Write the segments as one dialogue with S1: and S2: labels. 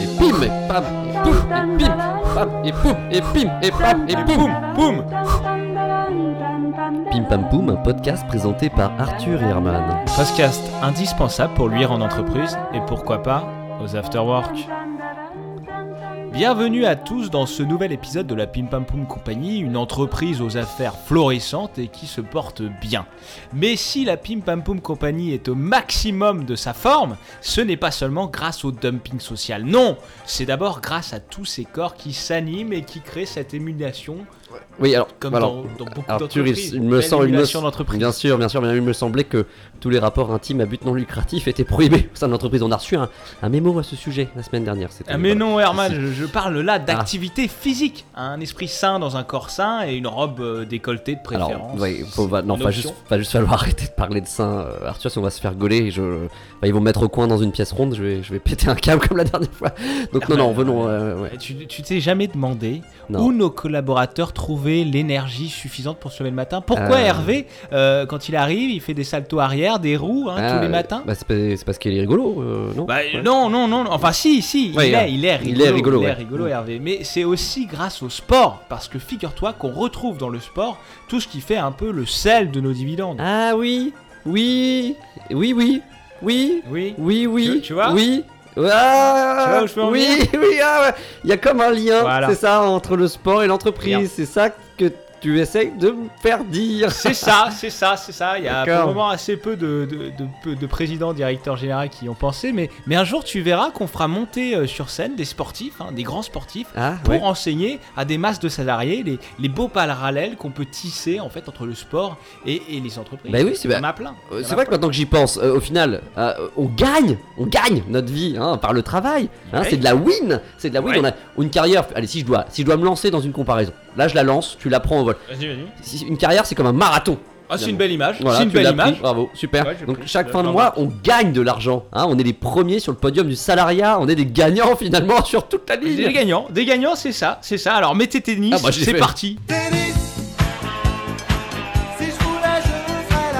S1: Et bim, et pam, et poum, et bim, pam, et poum, et bim, et pam, et boum.
S2: boum
S1: Pim Pam Poum, un podcast présenté par Arthur et Herman.
S2: Podcast indispensable pour luire en entreprise et pourquoi pas aux afterwork. Bienvenue à tous dans ce nouvel épisode de la Pim Pam Poum Compagnie, une entreprise aux affaires florissantes et qui se porte bien. Mais si la Pim Pam Poum Compagnie est au maximum de sa forme, ce n'est pas seulement grâce au dumping social. Non, c'est d'abord grâce à tous ces corps qui s'animent et qui créent cette émulation,
S1: Oui, alors,
S2: comme
S1: alors,
S2: dans, dans beaucoup
S1: Arthur,
S2: d'entreprises.
S1: il, il me semble, bien sûr, bien sûr, mais il me semblait que tous les rapports intimes à but non lucratif étaient prohibés au sein de l'entreprise. On a reçu un, un mémo à ce sujet la semaine dernière.
S2: Ah mais
S1: voilà.
S2: non Herman,
S1: Si, si.
S2: je, je parle là d'activité physique, un esprit sain dans un corps sain et une robe euh, décolletée de préférence.
S1: Alors, ouais, faut, va, non, pas juste, pas juste falloir arrêter de parler de ça, euh, Arthur, si on va se faire gauler. Je, bah, ils vont me mettre au coin dans une pièce ronde, je vais, je vais péter un câble comme la dernière fois. Donc, non, non, venons. euh, ouais.
S2: Et Tu tu t'es jamais demandé
S1: Non.
S2: où nos collaborateurs trouvaient l'énergie suffisante pour se lever le matin Pourquoi
S1: Euh.
S2: Hervé, euh, quand il arrive, il fait des saltos arrière, des roues hein,
S1: Ah,
S2: tous les
S1: euh,
S2: matins
S1: bah, c'est parce qu'il est rigolo, euh, non
S2: Bah,
S1: Ouais.
S2: Non, non, non, non. enfin si, si,
S1: Ouais,
S2: il,
S1: euh,
S2: est, il est rigolo,
S1: il est rigolo,
S2: il est
S1: ouais.
S2: rigolo, Hervé. Mais c'est aussi grâce au sport, parce que figure-toi qu'on retrouve dans le sport tout ce qui fait un peu le sel de nos dividendes.
S1: Ah oui, oui, oui, oui, oui,
S2: Oui.
S1: oui, oui,
S2: Tu- tu vois
S1: Oui. Ah,
S2: Tu vois où je veux en
S1: oui, oui, ah ouais. il y a comme un lien,
S2: Voilà.
S1: c'est ça, entre le sport et l'entreprise. C'est ça tu essayes de me faire dire.
S2: C'est ça, c'est ça, c'est ça. Il y a pour le moment assez peu de, de, de- présidents, directeurs généraux qui y ont pensé, mais, mais un jour tu verras qu'on fera monter euh, sur scène des sportifs, hein, des grands sportifs,
S1: Ah,
S2: pour
S1: ouais.
S2: enseigner à des masses de salariés les, les beaux parallèles qu'on peut tisser en fait entre le sport et, et les entreprises.
S1: Bah oui, c'est
S2: Il y en a plein. Il y en
S1: C'est vrai que maintenant que j'y pense, euh, au final, euh, on gagne, on gagne notre vie hein, par le travail. hein,
S2: Ouais.
S1: C'est de la win, c'est de la win.
S2: Ouais.
S1: On a une carrière. Allez, si je dois, si je dois me lancer dans une comparaison, là je la lance, tu la prends
S2: Vas-y, vas-y.
S1: Une carrière, c'est comme un marathon.
S2: Ah, c'est une belle image.
S1: Voilà,
S2: c'est une belle image.
S1: pris, bravo, super.
S2: Ouais,
S1: Donc chaque fin de mois, on gagne de l'argent. hein, on est les premiers sur le podium du salariat. On est des gagnants finalement sur toute la
S2: Des
S1: ligne.
S2: gagnants, des gagnants, c'est ça, c'est ça. Alors mettez tennis,
S1: Ah, bah,
S2: c'est parti.
S3: Tennis Si je voulais, je ferais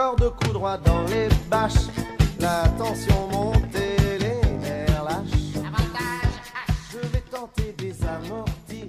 S3: encore deux coups droits dans les bâches. La tension monte et les nerfs lâchent. Je vais tenter des amortis.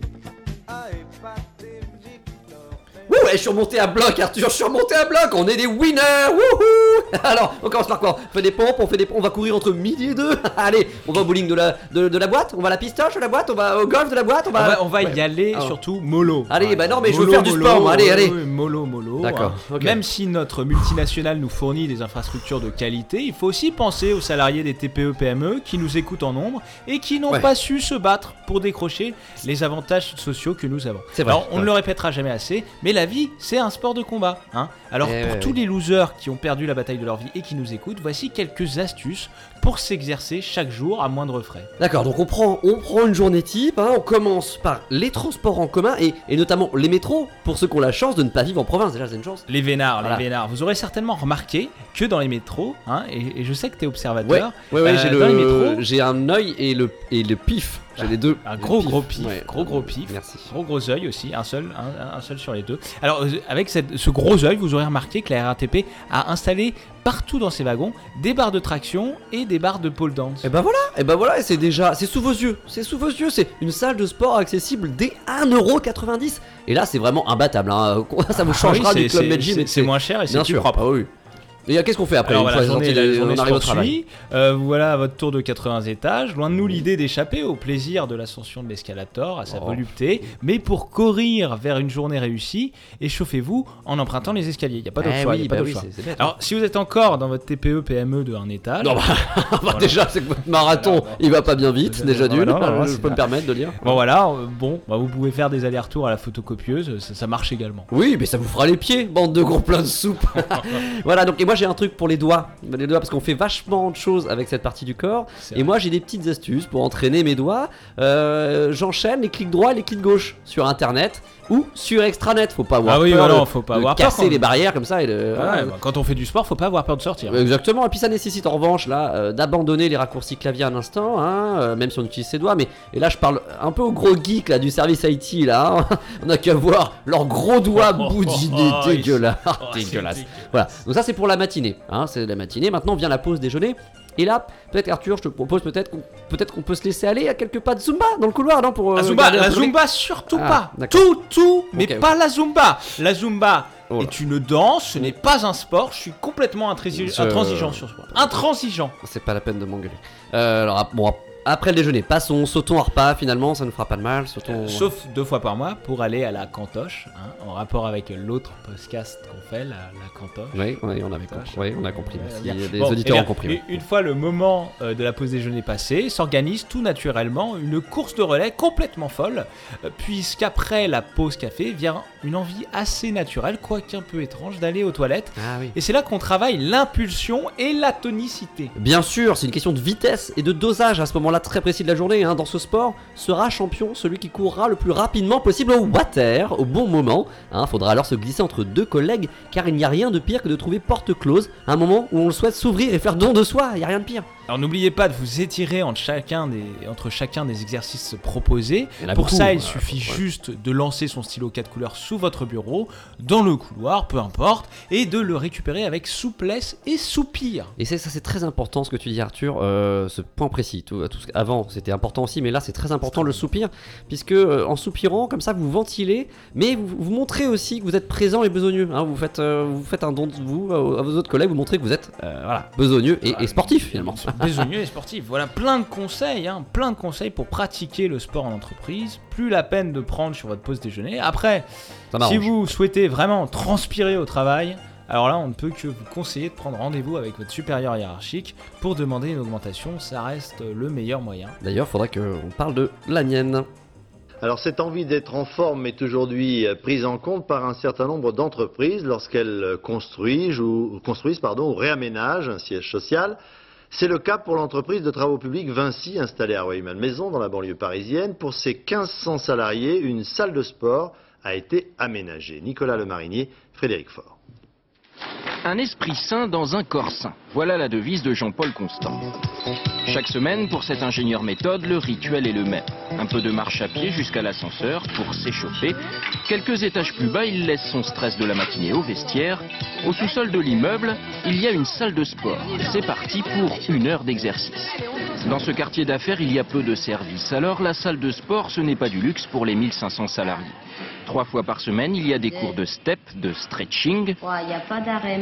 S3: À épater Victor.
S1: Ouh, je suis remonté à bloc, Arthur. Je suis remonté à bloc. On est des winners. Wouhou Alors, on commence par quoi On fait des pompes, on fait des pompes. On va courir entre midi et deux. Allez, on va au bowling de la de, de la boîte. On va à la pistoche de la boîte. On va au golf de la boîte. On
S2: On
S1: va.
S2: va, on va
S1: Ouais.
S2: y aller
S1: Alors.
S2: surtout mollo.
S1: Allez, bah non, mais je veux
S2: Mollo,
S1: faire du
S2: mollo,
S1: sport, moi. Allez,
S2: ouais,
S1: allez.
S2: ouais, mollo, mollo.
S1: D'accord,
S2: hein.
S1: ok.
S2: Même si notre multinationale nous fournit des infrastructures de qualité, il faut aussi penser aux salariés des TPE PME qui nous écoutent en nombre et qui n'ont
S1: Ouais.
S2: pas su se battre pour décrocher les avantages sociaux que nous avons.
S1: C'est vrai,
S2: Alors, on
S1: ouais.
S2: ne le répétera jamais assez, mais la vie, c'est un sport de combat. Hein Alors,
S1: Eh
S2: pour
S1: ouais,
S2: tous
S1: ouais.
S2: les losers qui ont perdu la bataille de leur vie et qui nous écoutent, voici quelques astuces pour s'exercer chaque jour à moindre frais.
S1: D'accord, donc on prend, on prend une journée type, hein, on commence par les transports en commun et, et notamment les métros, pour ceux qui ont la chance de ne pas vivre en province, déjà c'est une chance.
S2: Les vénards,
S1: Voilà.
S2: les vénards. Vous aurez certainement remarqué que dans les métros, hein, et, et je sais que tu es observateur,
S1: ouais, ouais,
S2: euh,
S1: j'ai
S2: les
S1: le,
S2: métros-
S1: j'ai un œil et le, et le pif, j'ai les deux.
S2: un gros gros pif,
S1: ouais.
S2: gros gros pif.
S1: Merci.
S2: Gros gros œil aussi, un seul, un, un seul sur les deux. Alors euh, avec cette- ce gros œil, vous aurez remarqué que la RATP a installé partout dans ses wagons des barres de traction et des barres de pole dance.
S1: Et ben voilà, et ben voilà, et c'est déjà, c'est sous vos yeux, c'est sous vos yeux, c'est une salle de sport accessible dès 1,90€. Et là, c'est vraiment imbattable, hein. ça vous
S2: Ah
S1: changera
S2: oui,
S1: du club
S2: c'est-
S1: Med Gym
S2: c'est- moins cher et c'est plus
S1: sûr,
S2: propre.
S1: ah oui. Et euh, qu'est-ce qu'on fait après
S2: Alors
S1: une
S2: voilà,
S1: fois
S2: journée, la journée
S1: on arrive au travail.
S2: Euh, voilà votre tour de 80 étages. Loin de nous l'idée d'échapper au plaisir de l'ascension de l'escalator, à sa
S1: Oh.
S2: volupté. Mais pour courir vers une journée réussie, échauffez-vous en empruntant les escaliers. Il n'y a pas d'autre
S1: Eh
S2: choix.
S1: oui,
S2: y a pas
S1: bah
S2: d'autre
S1: oui,
S2: choix.
S1: c'est- c'est bête,
S2: Alors, si vous êtes encore dans votre TPE PME de un étage,
S1: Non, bah, bah,
S2: Voilà.
S1: déjà, c'est que votre marathon,
S2: Voilà, bon.
S1: il va pas bien vite, déjà d'une, je peux me permettre de dire.
S2: bon voilà, euh, bon, bah, vous pouvez faire des allers-retours à la photocopieuse, ça, ça marche également.
S1: Oui, mais ça vous fera les pieds, bande de gros pleins de soupe. voilà, donc et moi j'ai un truc pour les doigts, les doigts parce qu'on fait vachement de choses avec cette partie du corps. Et moi j'ai des petites astuces pour entraîner mes doigts. Euh, J'enchaîne les clics droits, et les clics gauche sur internet ou sur extranet. Faut pas avoir
S2: Ah oui,
S1: peur de-
S2: faut pas
S1: de
S2: avoir peur
S1: casser les barrières comme ça. Et de-
S2: Ouais,
S1: voilà.
S2: bah, quand on fait du sport, faut pas avoir peur de sortir.
S1: Exactement, et puis ça nécessite en revanche là euh, d'abandonner les raccourcis clavier un instant, hein, euh, même si on utilise ses doigts. Mais et là je parle un peu aux gros geeks là du service IT là. hein. on a qu'à voir leurs gros doigts
S2: oh,
S1: boudinés,
S2: oh, Oh,
S1: dégueulasses.
S2: dégueulasse.
S1: Voilà, donc ça c'est pour la matinée, hein, c'est la matinée. Maintenant vient la pause déjeuner. Et là, peut-être Arthur, je te propose peut-être qu'on peut-être qu'on peut se laisser aller à quelques pas de Zumba dans le couloir, non pour euh,
S2: La Zumba, la Zumba surtout
S1: Ah,
S2: pas. Tout, tout, mais pas la Zumba. La Zumba
S1: Oh
S2: est une danse, ce n'est pas un sport. Je suis complètement
S1: Je-
S2: intransigeant sur ce point. Intransigeant.
S1: C'est pas la peine de m'engueuler. Euh, alors bon, ap- après le déjeuner, passons, sautons un repas finalement, ça nous fera pas de mal, sautons.
S2: Sauf deux fois par mois pour aller à la cantoche, hein, en rapport avec l'autre podcast qu'on fait, la, la cantoche.
S1: Oui, oui, on avait compris. Oui, on a compris.
S2: Euh,
S1: merci.
S2: bien.
S1: Les
S2: Bon,
S1: auditeurs
S2: eh
S1: ont compris.
S2: une-
S1: oui.
S2: Une fois le moment euh, de la pause déjeuner passé, s'organise tout naturellement une course de relais complètement folle, euh, puisqu'après la pause café vient une envie assez naturelle, quoique un peu étrange, d'aller aux toilettes.
S1: Ah oui.
S2: Et c'est là qu'on travaille l'impulsion et la tonicité.
S1: Bien sûr, c'est une question de vitesse et de dosage à ce moment-là très précis de la journée. hein. Dans ce sport, sera champion celui qui courra le plus rapidement possible au water, au bon moment. Il faudra alors se glisser entre deux collègues, car il n'y a rien de pire que de trouver porte close à un moment où on le souhaite s'ouvrir et faire don de soi. Il n'y a rien de pire.
S2: Alors n'oubliez pas de vous étirer entre chacun des, entre chacun des exercices proposés.
S1: Il
S2: Pour
S1: beaucoup,
S2: ça, il
S1: euh,
S2: suffit
S1: ouais.
S2: juste de lancer son stylo 4 couleurs sous votre bureau, dans le couloir, peu importe, et de le récupérer avec souplesse et soupir.
S1: Et ça, c'est très important ce que tu dis, Arthur. euh, ce point précis. Tout, tout ce- avant, c'était important aussi, mais là, c'est très important le soupir, puisque euh, en soupirant, comme ça, vous ventilez, mais vous, vous montrez aussi que vous êtes présent et besogneux. hein. vous faites, euh, vous faites un don de vous à, à vos autres collègues. Vous montrez que vous êtes, voilà, besogneux et, et sportif finalement.
S2: Besogneux et sportif. Voilà plein de conseils, hein, plein de conseils pour pratiquer le sport en entreprise. Plus la peine de prendre sur votre pause déjeuner. Après,
S1: Ça m'arrange.
S2: si vous souhaitez vraiment transpirer au travail, alors là, on ne peut que vous conseiller de prendre rendez-vous avec votre supérieur hiérarchique pour demander une augmentation. Ça reste le meilleur moyen.
S1: D'ailleurs, faudra qu'on parle de la mienne.
S4: Alors cette envie d'être en forme est aujourd'hui euh, prise en compte par un certain nombre d'entreprises lorsqu'elles euh, construisent ou, construisent pardon, ou réaménagent un siège social. C'est le cas pour l'entreprise de travaux publics Vinci installée à Rueil-Malmaison dans la banlieue parisienne. Pour ses 1500 salariés, une salle de sport a été aménagée. Nicolas Lemarinier, Frédéric Faure.
S5: Un esprit sain dans un corps sain. Voilà la devise de Jean-Paul Constant. Chaque semaine, pour cet ingénieur méthode, le rituel est le même. Un peu de marche à pied jusqu'à l'ascenseur pour s'échauffer. Quelques étages plus bas, il laisse son stress de la matinée au vestiaire. Au sous-sol de l'immeuble, il y a une salle de sport. C'est parti pour une heure d'exercice. Dans ce quartier d'affaires, il y a peu de services. Alors la salle de sport, ce n'est pas du luxe pour les 1500 salariés. Trois fois par semaine, il y a des cours de step, de stretching,
S6: Il n'y a pas d'arrêt.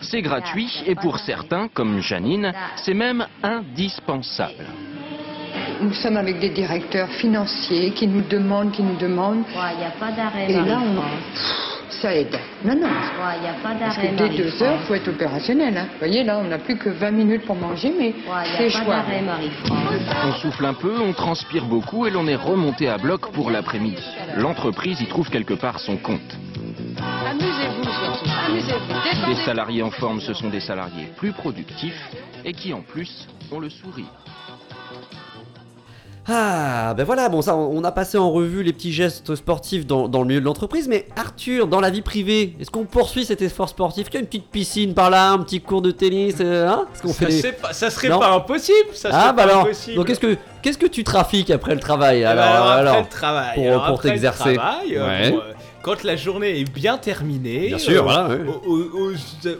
S5: C'est gratuit et pour certains, comme Janine, c'est même indispensable.
S7: Nous sommes avec des directeurs financiers qui nous demandent, qui nous demandent.
S6: Il n'y a pas d'arrêt,
S7: Et là, on... Ça aide. Non, non.
S6: Il n'y a pas
S7: Parce
S6: d'arrêt,
S7: que dès deux heures, il faut être opérationnel. hein. Vous voyez, là, on n'a plus que 20 minutes pour manger, mais
S6: Il n'y
S7: c'est
S6: a pas
S7: jouable.
S6: d'arrêt, Marie-France.
S5: On souffle un peu, on transpire beaucoup et l'on est remonté à bloc pour l'après-midi. L'entreprise y trouve quelque part son compte.
S8: Amusez-vous surtout, amusez-vous.
S5: Des salariés en forme, ce sont des salariés plus productifs et qui en plus ont le sourire.
S1: Ah, ben voilà, bon ça, on a passé en revue les petits gestes sportifs dans, dans le milieu de l'entreprise, mais Arthur, dans la vie privée, est-ce qu'on poursuit cet effort sportif? Qu'il y a une petite piscine par là, un petit cours de tennis, euh, hein? Qu'on
S2: Ça,
S1: fait des-
S2: c'est pas- ça serait
S1: Non.
S2: pas impossible. Ça serait
S1: Ah, bah
S2: pas
S1: alors,
S2: impossible.
S1: donc qu'est-ce que, qu'est-ce que tu trafiques après le travail
S2: Eh ben
S1: alors,
S2: alors, après
S1: alors
S2: le travail,
S1: pour-
S2: le
S1: t'exercer?
S2: travail, euh,
S1: Ouais.
S2: Euh, quand la journée est bien terminée,
S1: Bien sûr,
S2: euh,
S1: voilà, ouais.
S2: aux, aux-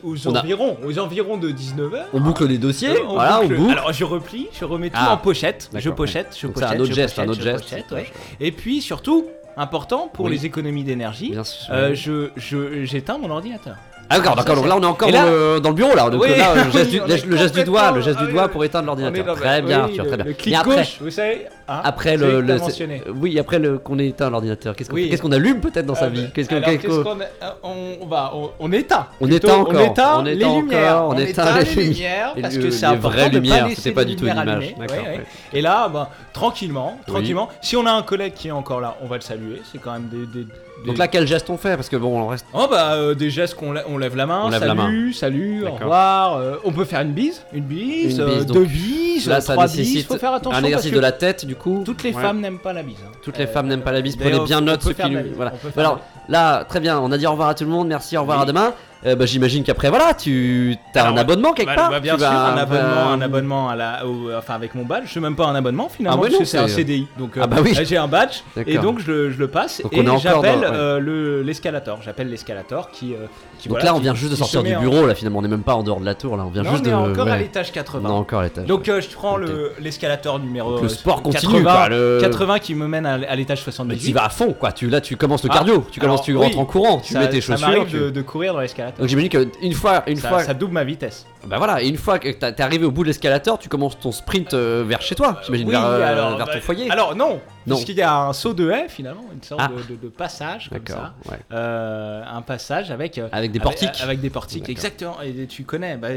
S2: aux
S1: On a-
S2: environs, aux environs de 19h.
S1: On boucle les dossiers, voilà, on boucle.
S2: Alors je replie, je remets tout
S1: Ah,
S2: en pochette, je pochette, je
S1: Donc c'est
S2: pochette,
S1: un autre geste,
S2: pochette,
S1: un autre geste.
S2: pochette, ouais. Et puis surtout, important pour
S1: Oui.
S2: les économies d'énergie, euh, je je- j'éteins mon ordinateur.
S1: Ah d'accord, d'accord, donc là on est encore euh, dans le bureau là, donc
S2: Oui,
S1: euh, là, le
S2: oui,
S1: geste, du,
S2: on
S1: le
S2: est
S1: geste du doigt, le geste
S2: ah
S1: du doigt pour éteindre l'ordinateur. Très bien Arthur, très bien.
S2: Le clic gauche, vous savez. Hein,
S1: après le, le- oui, après le qu'on éteint l'ordinateur, qu'est-ce qu'on
S2: Oui.
S1: allume peut-être dans sa
S2: Euh,
S1: vie? Qu'est-ce qu'on-
S2: a- euh, on, va, on, on éteint.
S1: On
S2: Plutôt,
S1: éteint encore,
S2: On éteint,
S1: on
S2: les
S1: éteint
S2: lumières.
S1: encore, on éteint
S2: éteint
S1: les
S2: les
S1: lumi-
S2: lumières
S1: les
S2: parce que c'est
S1: les
S2: important
S1: vraies
S2: de
S1: lumières, c'était pas
S2: les
S1: du tout une image.
S2: Ouais, ouais. Et là, ben, tranquillement,
S1: Oui.
S2: tranquillement. Si on a un collègue qui est encore là, on va le saluer. C'est quand même des. des- des-
S1: Donc là quel geste on fait? Parce que bon, on reste.
S2: Oh bah euh, des gestes qu'on on lève la main,
S1: On lève
S2: salut,
S1: la main.
S2: salut, au revoir. euh, on peut faire une bise, une bise,
S1: Une
S2: euh, deux bises,
S1: Là, ça
S2: trois bises.
S1: nécessite
S2: Faut faire attention
S1: un exercice
S2: que
S1: de la tête, du coup.
S2: toutes les
S1: Ouais.
S2: femmes n'aiment pas la bise. hein.
S1: Toutes les femmes n'aiment pas la bise. Prenez bien
S2: on
S1: note ceux qui nous. Voilà. Alors là, très bien. On a dit au revoir à tout le monde. Merci. Au revoir
S2: Oui.
S1: à demain. Euh, bah, J'imagine qu'après, voilà, tu as
S2: Alors,
S1: un abonnement quelque
S2: Bah,
S1: part.
S2: bah, bien
S1: Tu
S2: sûr,
S1: vas-
S2: un abonnement,
S1: euh,
S2: un abonnement à la, au- enfin avec mon badge. C'est même pas un abonnement finalement,
S1: Ah ouais,
S2: c'est un CDI. Donc euh,
S1: Ah bah oui.
S2: j'ai un badge et donc je, le- je le passe
S1: Donc
S2: et
S1: est
S2: j'appelle
S1: ouais.
S2: euh, le l'escalator. J'appelle l'escalator qui, euh, qui,
S1: Donc
S2: voilà,
S1: là, on vient juste de sortir du
S2: en-
S1: bureau. Là, finalement, on n'est même pas en dehors de la tour. Là, on vient
S2: Non,
S1: juste
S2: on est
S1: de.
S2: encore à l'étage
S1: On
S2: 80.
S1: est encore à l'étage.
S2: Donc euh, je prends le l'escalator numéro
S1: Donc, le
S2: euh,
S1: sport continue,
S2: 80,
S1: quoi, le-
S2: 80 qui me mène à, l'étage
S1: Mais
S2: 78.
S1: tu vas à fond, quoi. Tu là, tu commences le
S2: Ah,
S1: cardio. Tu commences,
S2: alors,
S1: tu rentres en courant. Tu mets tes chaussures.
S2: de courir dans l'escalator.
S1: Donc j'imagine qu'une fois, une
S2: ça,
S1: fois,
S2: ça double ma vitesse.
S1: bah voilà, et une fois que t'es arrivé au bout de l'escalator, tu commences ton sprint euh, vers chez toi. J'imagine
S2: Oui,
S1: vers, euh,
S2: alors,
S1: vers
S2: bah,
S1: ton foyer.
S2: Alors Non. Puisqu'il y a un saut de haie finalement, une sorte
S1: Ah.
S2: de, de- de passage comme ça.
S1: Ouais.
S2: Euh, un passage avec euh,
S1: Avec des portiques.
S2: Avec, des portiques, exactement. Et tu connais, bah,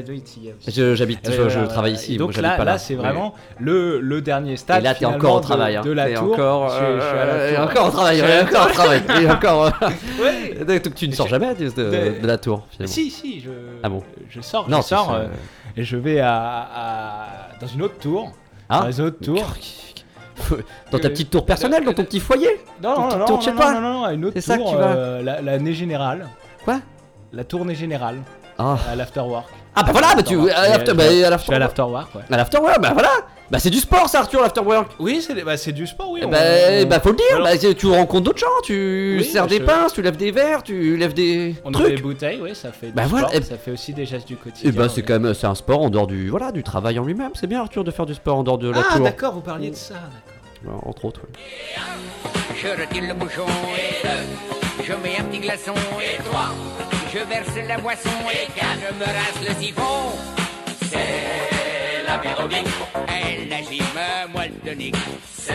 S1: J'habite,
S2: Euh,
S1: je, travaille ici.
S2: Et donc là,
S1: pas
S2: là, c'est vraiment le, le dernier stade.
S1: Et là, t'es encore au travail. hein.
S2: De, la tour.
S1: encore,
S2: Je suis- je suis à la
S1: euh,
S2: tour.
S1: encore au travail.
S2: La
S1: encore au travail. Et encore. euh,
S2: Ouais.
S1: Donc tu ne sors jamais de, la tour. Finalement.
S2: Si, si, je,
S1: Ah bon
S2: je sors,
S1: Non,
S2: je sors euh, et je vais à, à- dans une autre tour.
S1: Ah.
S2: Dans une autre tour.
S1: Dans ta petite tour personnelle, dans ton petit foyer.
S2: Non,
S1: Ton
S2: non, non,
S1: tour
S2: non, non, non, non, non, une autre
S1: ça
S2: tour,
S1: que tu vas-
S2: euh, la, la nez générale.
S1: Quoi?
S2: La tournée générale
S1: Ah.
S2: à l'afterwork.
S1: Ah bah voilà, bah tu à l'after- bah,
S2: vais-
S1: à
S2: Je suis à
S1: l'afterwork.
S2: l'afterwork, ouais.
S1: À l'afterwork, bah voilà. Bah c'est du sport ça, Arthur, l'afterwork.
S2: Oui, c'est bah, c'est du sport, oui.
S1: Eh
S2: on-
S1: Bah,
S2: on-
S1: bah faut le dire,
S2: Alors-
S1: bah, tu rencontres d'autres gens, tu
S2: Oui,
S1: sers
S2: bah,
S1: des
S2: je-
S1: pinces, tu lèves des verres, tu lèves des
S2: On ouvre des
S1: trucs.
S2: bouteilles, oui, ça fait du
S1: Bah voilà,
S2: sport,
S1: et-
S2: ça fait aussi des gestes du quotidien.
S1: Et bah c'est quand même c'est un sport en dehors du voilà du travail en lui-même. C'est bien Arthur de faire du sport en dehors de la
S2: Ah,
S1: tour.
S2: d'accord, vous parliez de ça, d'accord.
S1: Alors, Entre autres. ouais.
S9: Je retire le bouchon et deux. Je mets un petit glaçon et trois. Je verse la boisson et quatre. Je me rince le siphon. C'est l'apérobing. Elle agime, moi le tonique. C'est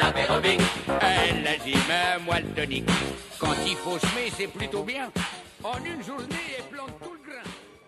S9: l'apérobing. Elle agime, moi le tonique. Quand il faut semer, c'est plutôt bien. En une journée, elle plante tout le grain.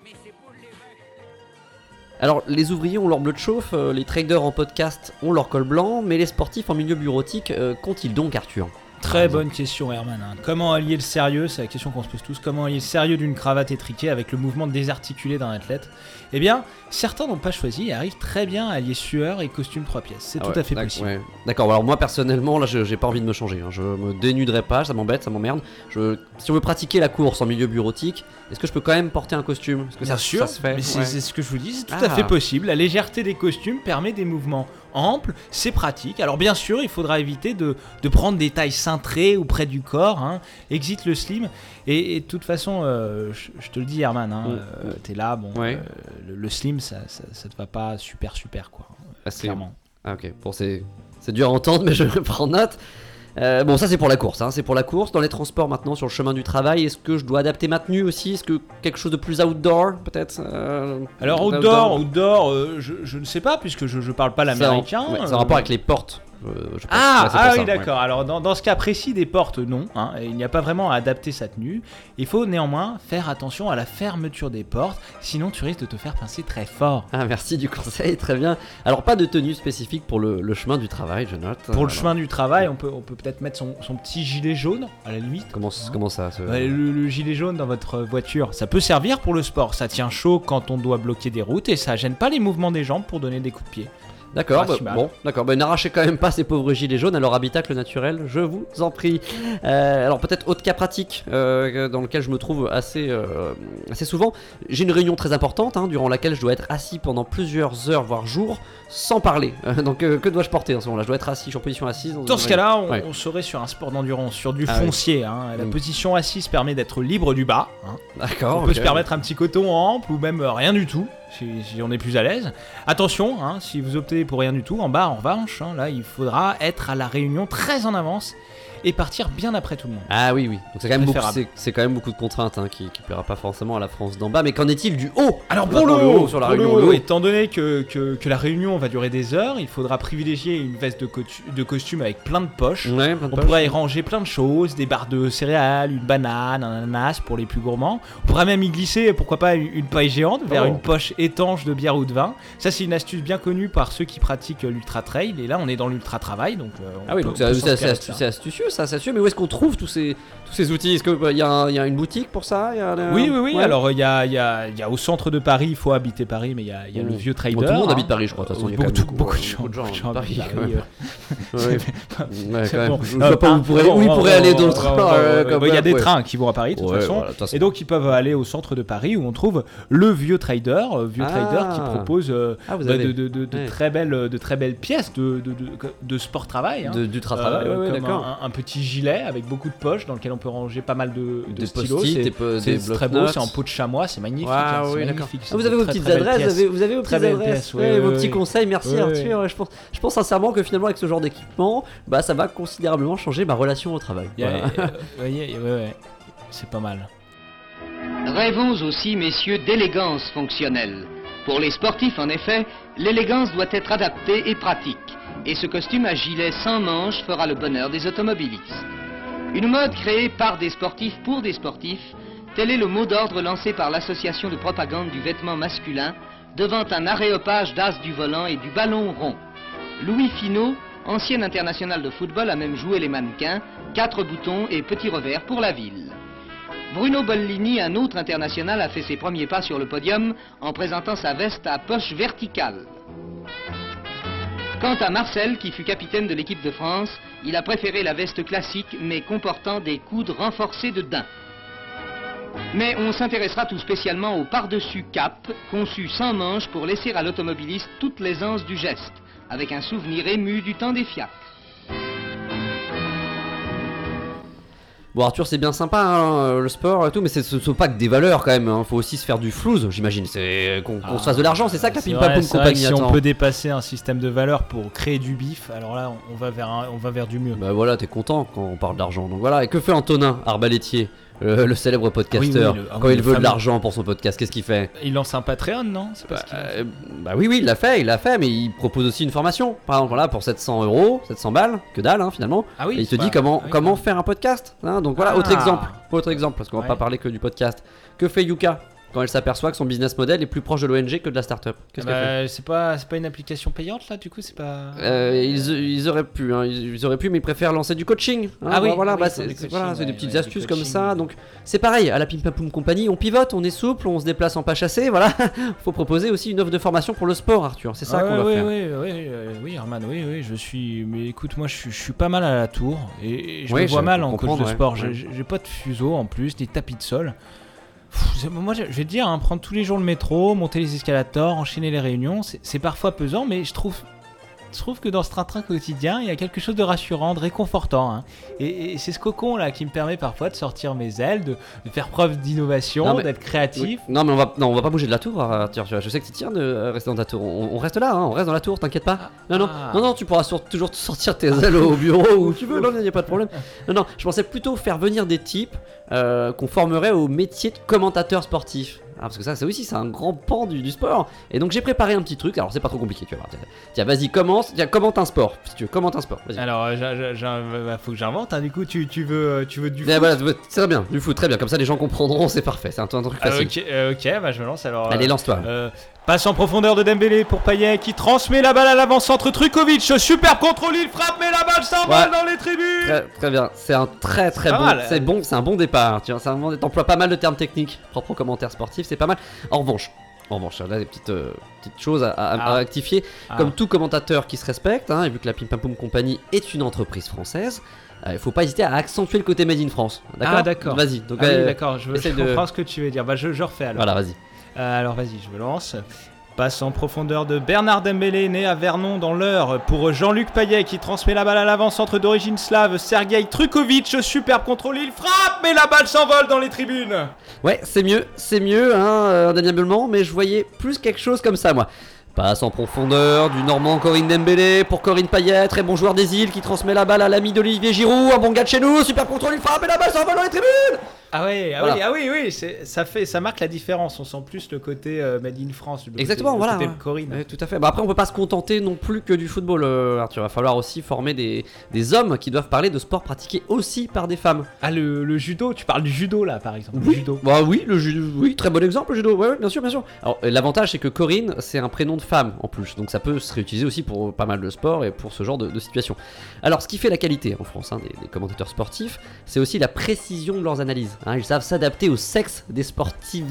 S9: Mais c'est pour les vaches.
S1: Alors les ouvriers ont leur bleu de chauffe, euh, les traders en podcast ont leur col blanc, mais les sportifs en milieu bureautique euh, qu'ont-ils donc Arthur?
S2: Très bonne question, Herman. hein. Comment allier le sérieux C'est la question qu'on se pose tous. Comment allier le sérieux d'une cravate étriquée avec le mouvement désarticulé d'un athlète? Eh bien, certains n'ont pas choisi et arrivent très bien à allier sueur et costume trois pièces. C'est
S1: Ah
S2: tout
S1: ouais,
S2: à fait possible.
S1: ouais. D'accord, alors moi personnellement, là je- j'ai pas envie de me changer. hein. Je me dénuderai pas, ça m'embête, ça m'emmerde. Je... Si on veut pratiquer la course en milieu bureautique, est-ce que je peux quand même porter un costume? Que
S2: Bien
S1: ça,
S2: sûr,
S1: ça se fait?
S2: mais c'est
S1: Ouais.
S2: c'est ce que je vous dis, c'est tout
S1: Ah.
S2: à fait possible. La légèreté des costumes permet des mouvements amples, c'est pratique. Alors bien sûr, il faudra éviter de, de prendre des tailles cintrées ou près du corps. hein. Exit le slim. Et, et de toute façon, euh, je, je te le dis, Herman, hein, euh, t'es là, bon,
S1: Ouais.
S2: euh, le, le slim, ça, ça, ça te va pas super super quoi,
S1: Ah, c'est-
S2: clairement.
S1: Ah ok, bon c'est c'est dur à entendre mais je prends note. Euh, bon ça c'est pour la course, hein. c'est pour la course. Dans les transports maintenant sur le chemin du travail, est-ce que je dois adapter ma tenue aussi? Est-ce que quelque chose de plus outdoor peut-être euh,
S2: Alors outdoor, outdoor, euh, je, je ne sais pas puisque je, je parle pas
S1: Ça
S2: l'américain.
S1: ouais, ça a rapport avec les portes. Je pense.
S2: Ah, ah oui,
S1: ça, ouais.
S2: d'accord. Alors, dans, dans ce cas précis des portes, non. hein, il n'y a pas vraiment à adapter sa tenue. Il faut néanmoins faire attention à la fermeture des portes, sinon tu risques de te faire pincer très fort.
S1: Ah merci du conseil, très bien. Alors pas de tenue spécifique pour le, le chemin du travail, je note.
S2: Pour le chemin du travail, on peut on peut peut-être mettre son, son petit gilet jaune, à la limite.
S1: Comment, comment ça
S2: le, le gilet jaune dans votre voiture, ça peut servir pour le sport. Ça tient chaud quand on doit bloquer des routes et ça gêne pas les mouvements des jambes pour donner des coups de pied.
S1: D'accord,
S2: Pas
S1: bah,
S2: mal.
S1: bon, d'accord. Bah, n'arrachez quand même pas ces pauvres gilets jaunes à leur habitacle naturel, je vous en prie. Euh, alors peut-être autre cas pratique euh, dans lequel je me trouve assez, euh, assez souvent. J'ai une réunion très importante hein, durant laquelle je dois être assis pendant plusieurs heures voire jours sans parler. Donc que dois-je porter en ce moment-là? Je dois être assis, je suis en position assise.
S2: Dans ce cas-là, on,
S1: Ouais.
S2: on serait sur un sport d'endurance, sur du
S1: Ah oui.
S2: foncier. hein. La
S1: Mm.
S2: position assise permet d'être libre du bas. hein.
S1: D'accord.
S2: on peut se permettre un petit coton ample ou même rien du tout, si, on est plus à l'aise. Attention, hein, si vous optez pour rien du tout, en bas, en revanche, hein, là, il faudra être à la réunion très en avance et partir bien après tout le monde.
S1: Ah oui, oui. Donc c'est quand, même beaucoup-
S2: Préférable.
S1: c'est- c'est quand même beaucoup de contraintes hein, qui, qui plaira pas forcément à la France d'en bas. Mais qu'en est-il du haut?
S2: Alors pour le haut,
S1: sur la
S2: pour le
S1: réunion,
S2: haut,
S1: le haut.
S2: étant donné que, que- que la réunion va durer des heures, il faudra privilégier une veste de, costume avec plein de poches.
S1: Ouais, plein de
S2: On
S1: poches.
S2: pourrait y ranger plein de choses, des barres de céréales, une banane, un ananas pour les plus gourmands. On pourrait même y glisser, pourquoi pas, une, une paille géante vers
S1: Oh.
S2: une poche étanche de bière ou de vin. Ça, c'est une astuce bien connue par ceux qui pratiquent l'ultra trail. Et là, on est dans l'ultra travail, donc. euh, on
S1: Ah oui,
S2: peut-
S1: donc
S2: on
S1: c'est c'est astucieux ça, sûr. Mais où est-ce qu'on trouve tous ces, tous ces outils? Est-ce qu'il y, a un- il y a une boutique pour ça? Y a
S2: Oui, oui, oui.
S1: Ouais.
S2: Alors, il y a, y, a, y a au centre de Paris, il faut habiter Paris, mais il y a, y le vieux trader.
S1: Bon, tout le monde
S2: hein.
S1: habite Paris, je crois. De toute façon, il y a
S2: beaucoup, beaucoup, beaucoup de gens, beaucoup de gens
S1: Paris, pas où vous pourrez,
S2: bon,
S1: où il
S2: bon,
S1: pourrait
S2: bon,
S1: aller
S2: bon,
S1: d'autre.
S2: bon, bon,
S1: euh,
S2: Il y a des trains qui vont à Paris, de toute façon. Et donc, ils peuvent aller au centre de Paris où on trouve le vieux trader, euh, vieux
S1: Ah.
S2: trader qui propose
S1: Ah,
S2: bah, de, très belles, pièces de, de, de, de sport travail. hein.
S1: Du travail,
S2: Euh,
S1: d'accord.
S2: un, un petit gilet avec beaucoup de poches dans lequel on peut ranger pas mal de, de
S1: Des
S2: stylos.
S1: post-it,
S2: C'est- très beau, c'est en peau de chamois, c'est magnifique. Hein,
S1: oui,
S2: magnifique.
S1: Ah, vous avez vos petites adresses, vous avez, avez vos
S2: Très
S1: petites
S2: belles
S1: adresses, vos petits conseils. Merci Arthur. Je pense, je pense sincèrement que finalement avec ce genre d'équipement, bah ça va considérablement changer ma relation au travail.
S2: Il y a-
S1: Voilà.
S2: euh, ouais, ouais, ouais, ouais. C'est pas mal.
S10: Rêvons aussi, messieurs, d'élégance fonctionnelle. Pour les sportifs, en effet, l'élégance doit être adaptée et pratique. Et ce costume à gilet sans manches fera le bonheur des automobilistes. Une mode créée par des sportifs pour des sportifs, tel est le mot d'ordre lancé par l'association de propagande du vêtement masculin devant un aréopage d'as du volant et du ballon rond. Louis Finot, ancien international de football, a même joué les mannequins, quatre boutons et petits revers pour la ville. Bruno Bollini, un autre international, a fait ses premiers pas sur le podium en présentant sa veste à poche verticale. Quant à Marcel, qui fut capitaine de l'équipe de France, il a préféré la veste classique mais comportant des coudes renforcés de daim. Mais on s'intéressera tout spécialement au par-dessus cap, conçu sans manches pour laisser à l'automobiliste toute l'aisance du geste, avec un souvenir ému du temps des fiacres.
S1: Bon Arthur c'est bien sympa hein, le sport et tout mais c'est- ce sont pas que des valeurs quand même hein. faut aussi se faire du flouze j'imagine c'est qu'on se fasse de l'argent c'est ça que la
S2: C'est
S1: Pim
S2: vrai,
S1: Pam Poum
S2: c'est vrai que
S1: compagnie
S2: si
S1: attend
S2: on peut dépasser un système de valeurs pour créer du bif, alors là, on va vers, un- on va vers du mieux.
S1: bah voilà t'es content quand on parle d'argent donc voilà et que fait Antonin Arbalétier le, le célèbre podcasteur
S2: Oui, oui, le- ah
S1: quand
S2: oui,
S1: il veut de l'argent pour son podcast qu'est-ce qu'il fait
S2: Il lance un Patreon, non ce
S1: Euh, bah oui, oui, il l'a fait, il l'a fait, mais il propose aussi une formation. Par exemple, là, pour 700 euros, 700 balles, que dalle, hein, finalement.
S2: Ah oui,
S1: et il te dit
S2: pas-
S1: comment,
S2: ah
S1: comment
S2: même.
S1: faire un podcast. hein. donc voilà,
S2: Ah.
S1: autre exemple, autre exemple, parce qu'on va
S2: Ouais.
S1: pas parler que du podcast. Que fait Yuka? Quand elle s'aperçoit que son business model est plus proche de l'ONG que de la startup Qu'est-ce fait
S2: Bah, c'est pas, c'est pas une application payante là, du coup, c'est pas.
S1: Euh, ils, ils auraient pu, hein, ils, ils auraient pu, mais ils préfèrent lancer du coaching. hein.
S2: Ah oui,
S1: voilà,
S2: oui,
S1: bah, c'est
S2: coaching,
S1: voilà, c'est des
S2: ouais,
S1: petites
S2: ouais,
S1: astuces comme ça. Donc c'est pareil, à la Pim Pam Poum Compagnie, on pivote, on est souple, on se déplace en pas chassé. Voilà, faut proposer aussi une offre de formation pour le sport, Arthur. C'est ça
S2: Ah
S1: qu'on
S2: ouais,
S1: va
S2: ouais,
S1: faire.
S2: ouais, ouais, euh, oui, Herman, oui, oui, je suis. Mais écoute, moi, je suis, je suis pas mal à la tour et, et je
S1: Oui,
S2: me vois mal en coach de
S1: ouais,
S2: sport.
S1: ouais.
S2: J'ai- pas de fuseau en plus, ni tapis de sol. Moi, je vais te dire, hein, prendre tous les jours le métro, monter les escalators, enchaîner les réunions, c'est parfois pesant, mais je trouve. Trouve que dans ce train-train quotidien, il y a quelque chose de rassurant, de réconfortant. hein. Et, et c'est ce cocon là qui me permet parfois de sortir mes ailes, de, de faire preuve
S1: Non,
S2: d'innovation, d'être créatif.
S1: Oui. Non mais on va, non, on va pas bouger de la tour, Arthur. vois. Je sais que tu tiens de euh, rester dans ta tour. On, on reste là, hein, on reste dans la tour, t'inquiète pas. Non, non,
S2: Ah.
S1: non, non, tu pourras sur- toujours sortir tes ailes au bureau où tu veux. Non, il n'y a pas de problème. Non, non, je pensais plutôt faire venir des types euh, qu'on formerait au métier de commentateur sportif. Ah, parce que ça, c'est aussi c'est un grand pan du, du sport. Et donc j'ai préparé un petit truc. Alors c'est pas trop compliqué, tu vas voir. Tiens, Tiens, vas-y, commence. Tiens, commente un sport. Si tu veux, commente un sport. Vas-y.
S2: Alors, euh, j'a- bah, faut que j'invente. hein, Du coup, tu, tu veux, euh, tu veux du foot
S1: voilà, c'est très bien, du foot, très bien. Comme ça, les gens comprendront, c'est parfait. C'est un, un truc
S2: Ah,
S1: facile.
S2: ok, euh, ok, bah je me lance alors.
S1: Allez, lance-toi.
S2: euh, passe en profondeur de Dembélé pour Payet qui transmet la balle à l'avant-centre Trukovic. Super contrôle, il frappe, mais la balle s'envole
S1: Ouais.
S2: dans les tribunes.
S1: Très, très bien, c'est un très très bon, c'est bon, c'est un bon départ. Tu vois, c'est un bon, t'emploies pas mal de termes techniques propres aux commentaires sportifs, c'est pas mal. En revanche, en revanche, là des petites euh, petites choses à, à- à
S2: Ah.
S1: rectifier.
S2: Ah.
S1: Comme tout commentateur qui se respecte, hein, et vu que la Pim Pam Poum Company est une entreprise française, euh, il faut pas hésiter à accentuer le côté made in France. D'accord
S2: Ah d'accord.
S1: Vas-y. Donc
S2: Ah oui,
S1: euh,
S2: d'accord, je, je
S1: de-
S2: comprends ce que tu veux dire. Bah je, je refais alors.
S1: voilà, vas-y.
S2: Euh, alors vas-y, je me lance. Passe en profondeur de Bernard Dembélé, né à Vernon dans l'Eure, pour Jean-Luc Payet qui transmet la balle à l'avant-centre d'origine slave, Sergei Trukovic, superbe contrôle, il frappe, mais la balle s'envole dans les tribunes.
S1: Ouais, c'est mieux, c'est mieux, hein, euh, indéniablement, mais je voyais plus quelque chose comme ça, moi. Passe en profondeur du Normand Corinne Dembélé pour Corinne Payet, très bon joueur des îles qui transmet la balle à l'ami d'Olivier Giroud, un bon gars de chez nous, super contrôle, il frappe et la balle s'envole dans les tribunes
S2: Ah ouais, ah
S1: Voilà.
S2: oui, ah oui, oui, ça fait, ça marque la différence. On sent plus le côté euh, Made in France. le côté-
S1: Exactement,
S2: le
S1: voilà.
S2: côté
S1: ouais.
S2: Corinne.
S1: Ouais, tout à fait. Bah, après, on peut pas se contenter non plus que du football, euh, Arthur. Il va falloir aussi former des, des hommes qui doivent parler de sport pratiqué aussi par des femmes.
S2: Ah le, le judo, tu parles du judo là par exemple. Le
S1: Oui.
S2: judo.
S1: Bah oui, le judo, oui, très bon exemple, le judo. Ouais, ouais, bien sûr, bien sûr. Alors, l'avantage, c'est que Corinne, c'est un prénom de femme en plus, donc ça peut se réutiliser aussi pour pas mal de sports et pour ce genre de, de situation. Alors, ce qui fait la qualité en France hein, des, des commentateurs sportifs, c'est aussi la précision de leurs analyses. hein. ils savent s'adapter au sexe des sportifs.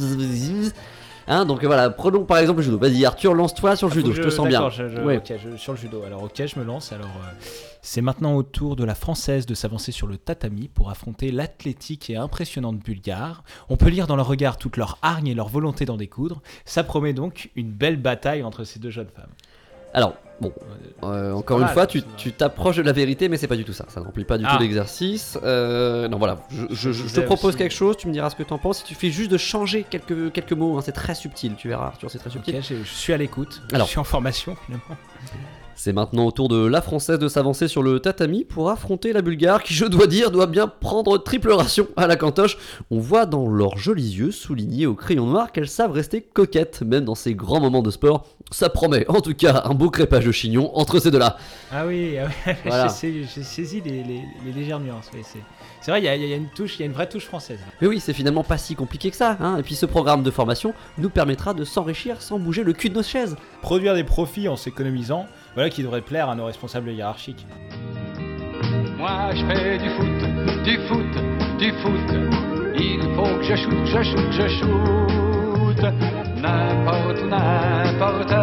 S1: Hein, donc voilà, prenons par exemple le judo. Vas-y, Arthur, lance-toi sur le
S2: Ah,
S1: judo, je te sens bien.
S2: je- je-
S1: Ouais.
S2: sur le judo. Alors ok, je me lance. Alors euh, c'est maintenant au tour de la française de s'avancer sur le tatami pour affronter l'athlétique et impressionnante bulgare. On peut lire dans leur regard toute leur hargne et leur volonté d'en découdre. Ça promet donc une belle bataille entre ces deux jeunes femmes.
S1: Alors, bon, euh, encore
S2: pas
S1: une
S2: mal,
S1: fois, tu
S2: mal.
S1: tu t'approches de la vérité, mais c'est pas du tout ça. Ça ne remplit pas du
S2: Ah.
S1: tout l'exercice. Euh, non, voilà, je, je- je te propose quelque chose, tu me diras ce que t'en penses. Si tu fais juste de changer quelques, quelques mots, hein, c'est très subtil, tu verras, Arthur, c'est très subtil.
S2: Je, je suis à l'écoute.
S1: Alors.
S2: je suis en formation finalement.
S1: C'est maintenant au tour de la française de s'avancer sur le tatami pour affronter la bulgare qui, je dois dire, doit bien prendre triple ration à la cantoche. On voit dans leurs jolis yeux soulignés au crayon noir qu'elles savent rester coquettes, même dans ces grands moments de sport. Ça promet, en tout cas, un beau crépage de chignon entre ces deux-là.
S2: Ah oui, ah oui,
S1: Voilà.
S2: j'ai saisi, les, les- les légères nuances. oui, c'est c'est vrai, il y, a- il y a une touche, il y a une vraie touche française.
S1: Mais oui, c'est finalement pas si compliqué que ça. Hein. Et puis ce programme de formation nous permettra de s'enrichir sans bouger le cul de nos chaises.
S2: Produire des profits en s'économisant, voilà qui devrait plaire à nos responsables hiérarchiques.
S11: Moi je fais du foot, du foot, du foot. Il faut que je shoot, je shoot, je shoot. N'importe n'importe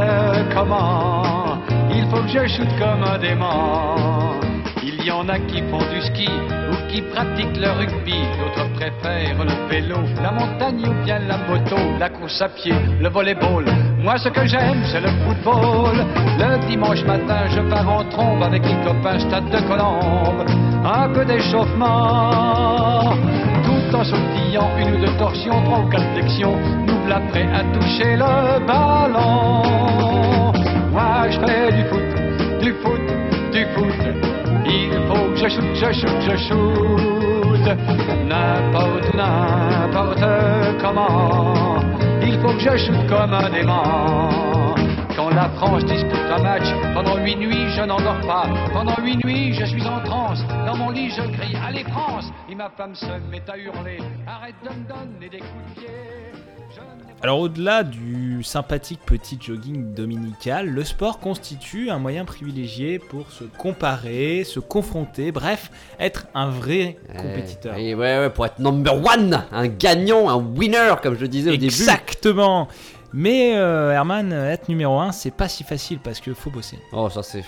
S11: comment. Il faut que je shoot comme un dément. Il y en a qui font du ski ou qui pratiquent le rugby. D'autres préfèrent le vélo, la montagne ou bien la moto, la course à pied, le volleyball. Moi ce que j'aime c'est le football. Le dimanche matin je pars en trombe avec les copains stade de Colombe. Un peu d'échauffement, tout en sautillant une ou deux torsions, trois ou quatre flexions. Nous voilà prêts à toucher le ballon. Moi je fais du foot, du foot, je shoot, je shoot, je shoot. N'importe n'importe comment. Il faut que je shoot comme un dément. Quand la France dispute un match, pendant huit nuits je n'endors pas. Pendant huit nuits je suis en transe. Dans mon lit je crie Allez France Et ma femme se met à hurler Arrête de me donner des coups de pied.
S2: Alors au-delà du sympathique petit jogging dominical, le sport constitue un moyen privilégié pour se comparer, se confronter, bref, être un vrai compétiteur.
S1: Et ouais, ouais, pour être number one, un gagnant, un winner, comme je le disais au début.
S2: Exactement Mais euh, Herman, être numéro 1, c'est pas si facile parce qu'il faut bosser.
S1: Oh, ça c'est.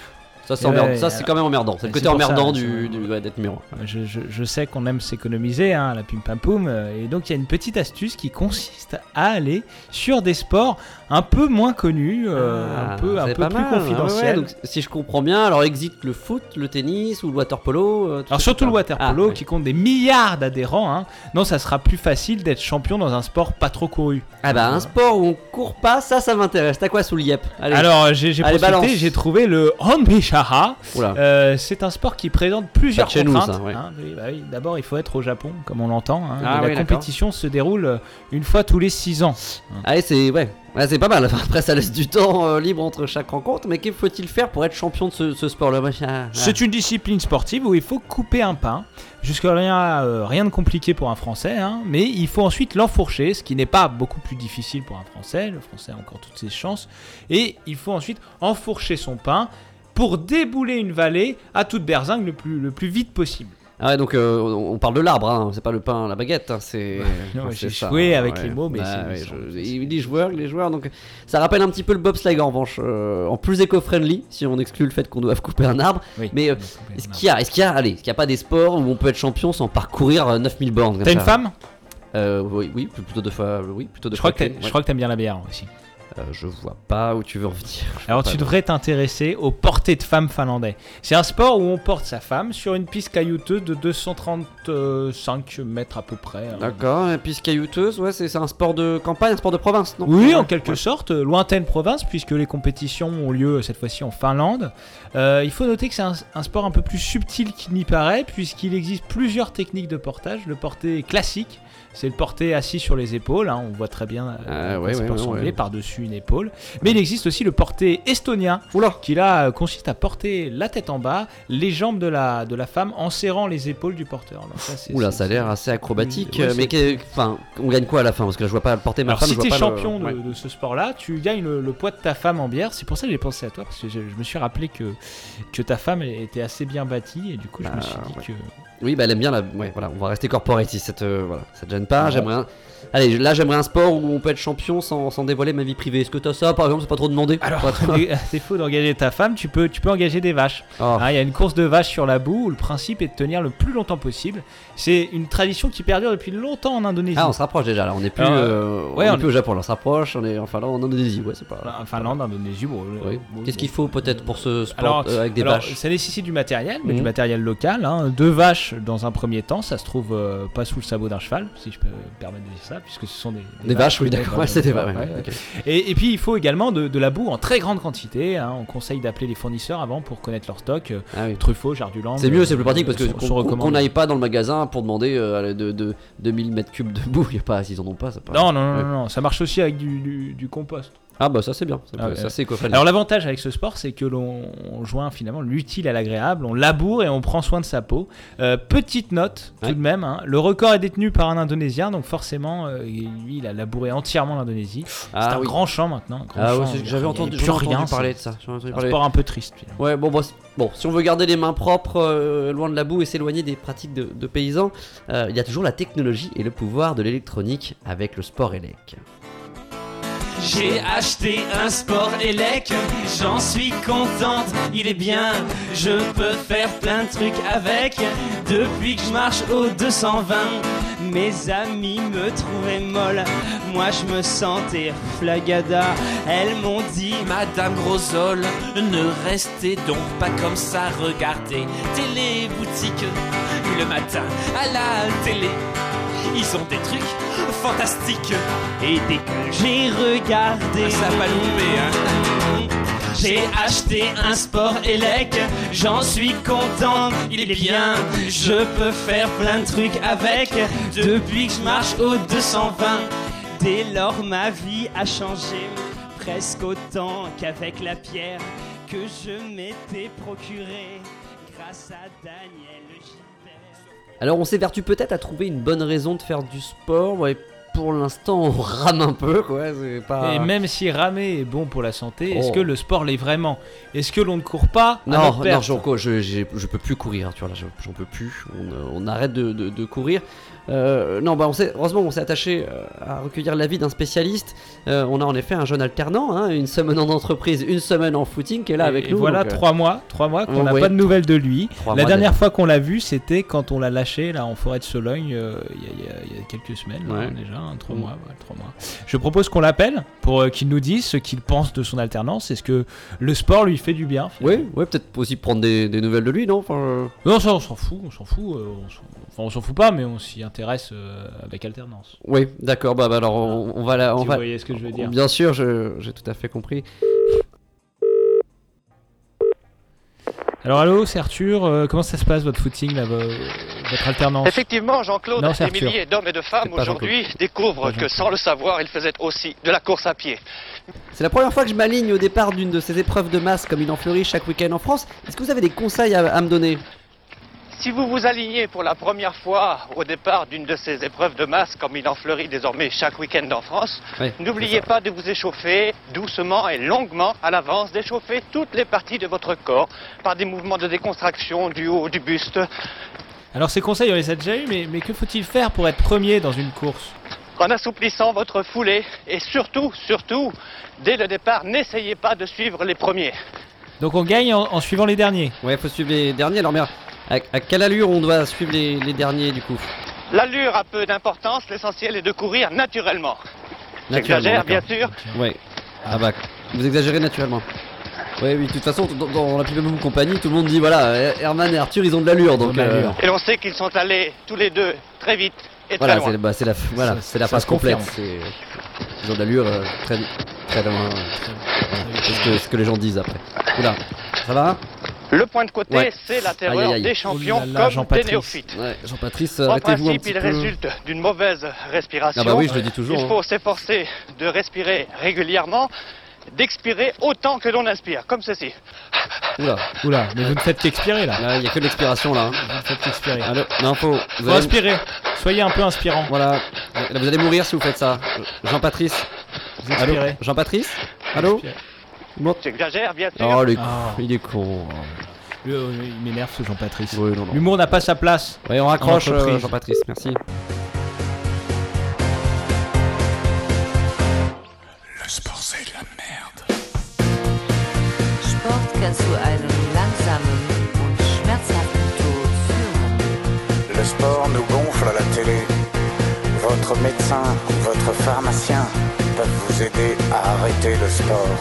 S1: Ça c'est
S2: Ouais, ouais, alors-
S1: quand même emmerdant. C'est le côté
S2: ça,
S1: emmerdant du, du- ouais, d'être numéro un.
S2: Je, je- je sais qu'on aime s'économiser hein, la pim pam poum, euh, et donc il y a une petite astuce qui consiste à aller sur des sports un peu moins connus, euh,
S1: Ah,
S2: un peu, un peu plus
S1: mal, ouais,
S2: confidentiels.
S1: donc, si je comprends bien, alors exit le foot, le tennis ou le water polo. euh,
S2: Alors surtout le water polo
S1: Ah, ouais.
S2: qui compte des milliards d'adhérents, hein. non ça sera plus facile d'être champion dans un sport pas trop couru.
S1: Ah bah un sport où on court pas, ça ça m'intéresse. T'as quoi sous le yep? Allez.
S2: Alors j'ai j'ai trouvé le Hanbishara. Euh, c'est un sport qui présente plusieurs contraintes.
S1: ouais.
S2: hein. Bah oui, D'abord il faut être au Japon comme on l'entend. hein,
S1: Ah oui,
S2: la compétition se déroule euh, une fois tous les 6 ans.
S1: Allez, c'est ouais. Ouais, c'est pas mal. Après, ça laisse du temps euh, libre entre chaque rencontre. Mais qu'il faut-il faire pour être champion de ce, ce sport-là? Ah, ah.
S2: C'est une discipline sportive où il faut couper un pain. Jusqu'à rien, euh, rien de compliqué pour un Français, hein, mais il faut ensuite l'enfourcher, ce qui n'est pas beaucoup plus difficile pour un Français. Le Français a encore toutes ses chances. Et il faut ensuite enfourcher son pain pour débouler une vallée à toute berzingue le plus, le plus vite possible.
S1: Ah ouais, donc euh, on parle de l'arbre, hein. c'est pas le pain, la baguette, hein, c'est. C'est
S2: j'ai joué avec
S1: ouais.
S2: les mots, mais
S1: Bah
S2: c'est-
S1: ouais, je- il dit joueur, il est joueur, donc ça rappelle un petit peu le bobsleigh en revanche, euh, en plus éco-friendly, si on exclut le fait qu'on doive couper un arbre.
S2: Oui,
S1: mais euh, est-ce qu'il y a, est-ce qu'il y a, allez, est-ce qu'il y a pas des sports où on peut être champion sans parcourir euh, 9000 bornes
S2: T'as une femme?
S1: Euh, Oui, oui, plutôt deux fois, oui, plutôt deux
S2: je crois, que je crois que t'aimes bien la bière aussi.
S1: Euh, je vois pas où tu veux en venir. Je
S2: Alors tu devrais t'intéresser au porté de femmes finlandais. C'est un sport où on porte sa femme sur une piste caillouteuse de 235 mètres à peu près. hein.
S1: D'accord, et puis caillouteuse, ouais, c'est un sport de campagne, un sport de province, non?
S2: Oui,
S1: Ouais.
S2: en quelque sorte, lointaine province, puisque les compétitions ont lieu cette fois-ci en Finlande. Euh, il faut noter que c'est un, un sport un peu plus subtil qu'il n'y paraît, puisqu'il existe plusieurs techniques de portage. Le porté classique, c'est le porté assis sur les épaules, hein, on voit très bien
S1: Ah,
S2: à quoi
S1: ouais, ouais,
S2: par-dessus une épaule. Mais il existe aussi le porté estonien, qui là euh, consiste à porter la tête en bas, les jambes de la, de la femme en serrant les épaules du porteur. Donc ça,
S1: Oula, ça a l'air assez acrobatique, euh, mais enfin, on gagne quoi à la fin? Parce que là, je vois pas porter ma
S2: Alors
S1: femme.
S2: si t'es
S1: le-
S2: champion de, ce sport-là, tu gagnes le, le poids de ta femme en bière. C'est pour ça que j'ai pensé à toi, parce que je, je me suis rappelé que, que ta femme était assez bien bâtie, et du coup je me
S1: Bah,
S2: suis dit que...
S1: Oui, bah elle aime bien la. Ouais, voilà, on va rester corporate ici, cette, euh, voilà, ça te gêne pas. J'aimerais. un- Allez, là j'aimerais un sport où on peut être champion sans, sans dévoiler ma vie privée. Est-ce que t'as ça par exemple C'est pas trop demandé?
S2: Alors,
S1: trop-
S2: à défaut d'engager ta femme, tu peux, tu peux engager des vaches.
S1: Oh.
S2: Hein, Il y a une course de vaches sur la boue où le principe est de tenir le plus longtemps possible. C'est une tradition qui perdure depuis longtemps en Indonésie.
S1: Ah, on se rapproche déjà là, on est plus, euh,
S2: ouais,
S1: on est plus au Japon, là, on se rapproche, on est enfin là en Indonésie, ouais, c'est pas.
S2: En Finlande, Indonésie, bon.
S1: Oui.
S2: bon,
S1: Qu'est-ce qu'il faut peut-être pour ce sport
S2: Alors,
S1: euh, avec des
S2: alors,
S1: vaches?
S2: ça nécessite du matériel, mais
S1: Mhm.
S2: du matériel local. hein. Deux vaches dans un premier temps, ça se trouve euh, pas sous le sabot d'un cheval, si je peux me permettre de dire ça, puisque ce sont des,
S1: Des vaches, oui,
S2: ouais,
S1: d'accord.
S2: ouais,
S1: Ouais, c'est des vaches, ouais,
S2: ouais,
S1: ok.
S2: ouais. Et, et puis il faut également de, de la boue en très grande quantité. hein. On conseille d'appeler les fournisseurs avant pour connaître leur stock. euh,
S1: Ah oui.
S2: Truffaut, Jarduland.
S1: C'est mieux, c'est
S2: euh,
S1: plus pratique parce que qu'on n'aille pas dans le magasin pour demander euh, de, de 2000 mètres cubes de boue. Y a pas, s'ils en ont pas, pas.
S2: Non, non, non, non, non, ça marche aussi avec du, du- du compost.
S1: Ah bah ça c'est bien, ça,
S2: Ah
S1: peut-
S2: ouais.
S1: ça c'est
S2: Alors l'avantage avec ce sport, c'est que l'on on joint finalement l'utile à l'agréable, on laboure et on prend soin de sa peau. Euh, petite note tout
S1: Ouais.
S2: de même, hein, le record est détenu par un Indonésien, donc forcément, euh, lui, il a labouré entièrement l'Indonésie.
S1: Ah
S2: c'est un
S1: oui.
S2: grand champ maintenant. grand
S1: Ah ouais, j'avais entendu,
S2: plus
S1: ai
S2: rien,
S1: entendu parler de ça. entendu
S2: un
S1: parler.
S2: sport un peu triste. finalement.
S1: Ouais, bon, bon, bon, si on veut garder les mains propres, euh, loin de la boue et s'éloigner des pratiques de, de paysans, il y a toujours la technologie et le pouvoir de l'électronique avec le sport élec.
S12: J'ai acheté un sport élec, j'en suis contente, il est bien, je peux faire plein de trucs avec. Depuis que je marche au 220, mes amis me trouvaient molle, moi je me sentais flagada. Elles m'ont dit, Madame Grosol, ne restez donc pas comme ça, regardez, télé boutique, le matin à la télé. Ils ont des trucs fantastiques. Et dès que j'ai regardé. ça a pas loupé, hein. J'ai acheté un sport élec, j'en suis content, il est bien, je peux faire plein de trucs avec, depuis que je marche au 220, dès lors ma vie a changé, presque autant qu'avec la pierre que je m'étais procurée, grâce à Daniel.
S1: Alors on s'évertue peut-être à trouver une bonne raison de faire du sport, ouais, pour l'instant on rame un peu, quoi, pas...
S2: Et même si ramer est bon pour la santé, est-ce
S1: Oh.
S2: que le sport l'est vraiment? Est-ce que l'on ne court pas? À
S1: Non, non, je, je peux plus courir, tu vois, j'en peux plus. On, euh, on arrête de, de- de courir. Euh, non, bah, on heureusement, on s'est attaché euh, à recueillir l'avis d'un spécialiste. Euh, on a en effet un jeune alternant, hein, une semaine en entreprise, une semaine en footing, qui est là
S2: Et-
S1: avec
S2: et
S1: nous.
S2: Voilà
S1: donc, euh,
S2: trois mois, trois mois qu'on n'a pas de nouvelles de lui. La dernière fois qu'on l'a vu, c'était quand on l'a lâché là en forêt de Sologne il y, a- y y quelques semaines là,
S1: Ouais.
S2: déjà, hein, trois mois, ouais, trois mois. Je propose qu'on l'appelle pour euh, qu'il nous dise ce qu'il pense de son alternance. Est-ce que le sport lui fait du bien
S1: Oui, ouais, peut-être aussi prendre des, des nouvelles de lui, non? Enfin, euh,
S2: Non, ça on s'en fout, on s'en fout. euh, on s'en- enfin, on s'en fout pas, mais on s'y intéresse avec alternance.
S1: Oui, d'accord, bah, bah, alors on, on va la. On
S2: vous
S1: va...
S2: voyez ce que je veux dire.
S1: Bien sûr, j'ai tout à fait compris.
S2: Alors allô, c'est Arthur. euh, comment ça se passe votre footing, là, vo- votre alternance
S13: Effectivement, Jean-Claude, des
S2: Arthur.
S13: milliers d'hommes et de femmes aujourd'hui découvrent que sans le savoir, ils faisaient aussi de la course à pied.
S1: C'est la première fois que je m'aligne au départ d'une de ces épreuves de masse comme il en fleurit chaque week-end en France. Est-ce que vous avez des conseils à, à me donner?
S13: Si vous vous alignez pour la première fois au départ d'une de ces épreuves de masse, comme il en fleurit désormais chaque week-end en France, n'oubliez pas de vous échauffer doucement et longuement à l'avance, d'échauffer toutes les parties de votre corps par des mouvements de décontraction du haut du buste,
S2: Alors ces conseils, on les a déjà eu, mais, mais que faut-il faire pour être premier dans une course?
S13: En assouplissant votre foulée et surtout, surtout, dès le départ, n'essayez pas de suivre les premiers.
S2: Donc on gagne en, en suivant les derniers.
S1: Ouais, faut suivre les derniers. Alors, mais à, à quelle allure on doit suivre les, les derniers du coup
S13: L'allure a peu d'importance, l'essentiel est de courir naturellement.
S1: Naturellement,
S13: J'exagère, bien sûr.
S1: Ouais. Ah bah, vous exagérez naturellement. Oui, oui, de toute façon, dans, dans la Pam Poum compagnie, tout le monde dit voilà, Herman et Arthur, ils ont de l'allure, donc. euh,
S13: Et l'on sait qu'ils sont allés tous les deux très vite et très
S1: Voilà,
S13: loin.
S1: c'est bah, c'est la, voilà,
S2: Ça-
S1: c'est la
S2: ça
S1: phrase
S2: se confirme.
S1: complète. Ils ont de l'allure euh, très, très loin. euh, C'est ce que, ce que les gens disent après. Oula, ça va
S13: Le point de côté,
S1: Ouais.
S13: c'est la terreur
S1: aïe, aïe.
S13: des champions
S2: Oh là là,
S13: comme des
S2: Jean-Patrice.
S13: néophytes.
S1: Ouais, Jean-Patrice,
S13: En principe,
S1: petit
S13: il
S1: peu.
S13: résulte d'une mauvaise respiration.
S1: Ah bah oui, je le dis toujours,
S13: Il
S1: hein.
S13: faut s'efforcer de respirer régulièrement, d'expirer autant que l'on inspire, comme ceci.
S1: Oula,
S2: Oula, mais vous ne faites qu'expirer là.
S1: il y a que l'expiration là. hein.
S2: Vous ne faites qu'expirer.
S1: Allô Non, faut. Vous
S2: Faut
S1: allez-
S2: inspirer. Soyez un peu inspirant.
S1: Voilà, Là, vous allez mourir si vous faites ça. Jean-Patrice
S2: Vous
S1: Allô
S2: expirez.
S1: Jean-Patrice Allô. Bon.
S13: J'exagère, bien sûr.
S1: Oh, il est, con.
S2: Ah.
S1: il est con.
S2: Le- euh, il m'énerve ce Jean-Patrice.
S1: Oui, non, non.
S2: L'humour n'a pas sa place.
S1: Ouais, on raccroche,
S2: En entreprise.
S1: euh, Jean-Patrice, merci.
S14: Le sport, c'est de la merde.
S15: Sport kann zu einem langsamen und schmerzhaften Tod führen.
S14: Le sport nous gonfle à la télé. Votre médecin ou votre pharmacien peuvent vous aider à arrêter le sport.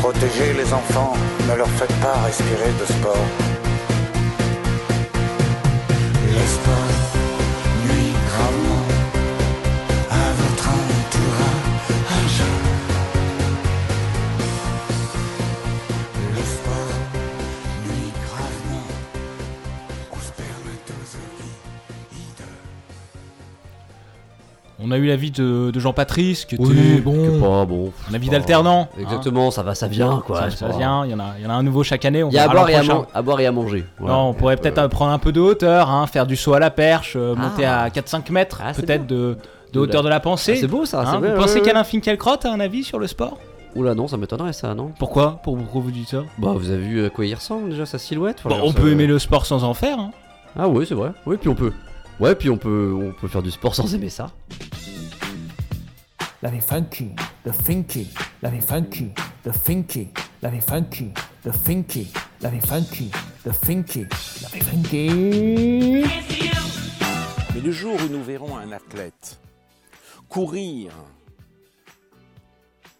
S14: Protégez les enfants, ne leur faites pas respirer de sport.
S2: On a eu l'avis de, de Jean-Patrice qui était
S1: Oui,
S2: bon.
S1: qui est pas bon.
S2: Un avis d'alternant.
S1: Exactement, ça va, ça vient quoi.
S2: Ça, vient, il y, en a, il y en a un nouveau chaque année.
S1: Il y a à boire, et à,
S2: prochain.
S1: man- à boire et à manger.
S2: Non, on pourrait peut-être euh, prendre un peu de hauteur, hein, faire du saut à la perche, euh, monter
S1: Ah.
S2: à 4-5 mètres,
S1: Ah,
S2: peut-être de, hauteur de la pensée.
S1: Ah, c'est beau, ça, c'est
S2: Hein,
S1: vrai,
S2: Vous
S1: ouais,
S2: pensez
S1: ouais,
S2: qu'Alain Finkielkraut a un avis sur le sport?
S1: Oula, non, ça m'étonnerait ça, non?
S2: Pourquoi? Pour- Pourquoi vous dites ça
S1: Bah, vous avez vu à quoi il ressemble déjà, sa silhouette veux
S2: On peut aimer le sport sans en faire. hein.
S1: Ah, oui, c'est vrai. Oui, puis on peut. Ouais, puis on peut, on peut faire du sport sans aimer ça.
S16: Let me funky, the finky, let me funky, the finky, let me funky, the finky, let me funky, the finky, let me funky.
S17: Mais le jour où nous verrons un athlète courir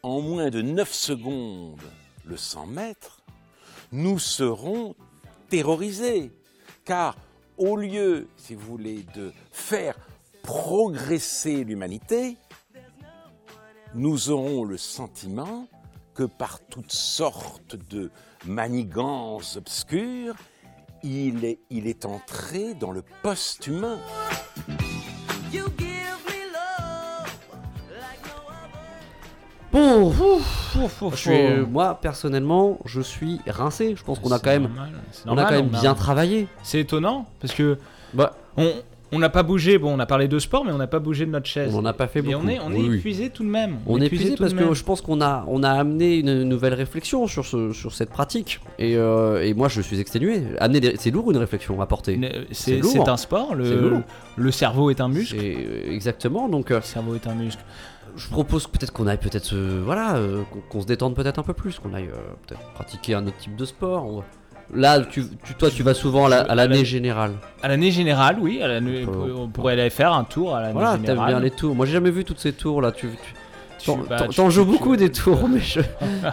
S17: en moins de 9 secondes le 100 mètres, nous serons terrorisés. Car au lieu, si vous voulez, de faire progresser l'humanité, nous aurons le sentiment que par toutes sortes de manigances obscures, il est, il est entré dans le post-humain.
S1: Bon, ouf, ouf, ouf,
S2: Je
S1: je suis-
S2: suis-
S1: moi personnellement, je suis rincé. Je pense qu'on a quand même,
S2: normal,
S1: on a
S2: normal,
S1: quand même
S2: a-
S1: bien travaillé.
S2: C'est étonnant parce que
S1: Bah,
S2: on on n'a pas bougé. Bon, on a parlé de sport, mais on n'a pas bougé de notre chaise.
S1: On n'en a pas fait
S2: Et
S1: beaucoup.
S2: on est, on est
S1: Oui, oui.
S2: épuisé tout de même.
S1: On est épuisé parce que je pense qu'on a, on a amené une nouvelle réflexion sur, ce, sur cette pratique. Et, euh, et moi, je suis exténué. Amener c'est lourd une réflexion à porter.
S2: Ne- C'est un sport. Le, cerveau est un muscle.
S1: Euh, exactement. Donc, euh,
S2: Le cerveau est un muscle.
S1: je propose peut-être qu'on aille peut-être, euh, voilà, euh, qu'on se détende peut-être un peu plus, qu'on aille euh, peut-être pratiquer un autre type de sport. On Là, tu, tu- toi, tu vas souvent à la- à l'année générale.
S2: À l'année générale, oui. À l'année- on pourrait aller faire un tour à l'année
S1: Voilà, t'aimes
S2: générale.
S1: bien les tours. Moi, j'ai jamais vu toutes ces tours là. Tu, tu- t'en-
S2: bah,
S1: t'en-
S2: tu-
S1: t'en joues beaucoup des tours, mais je-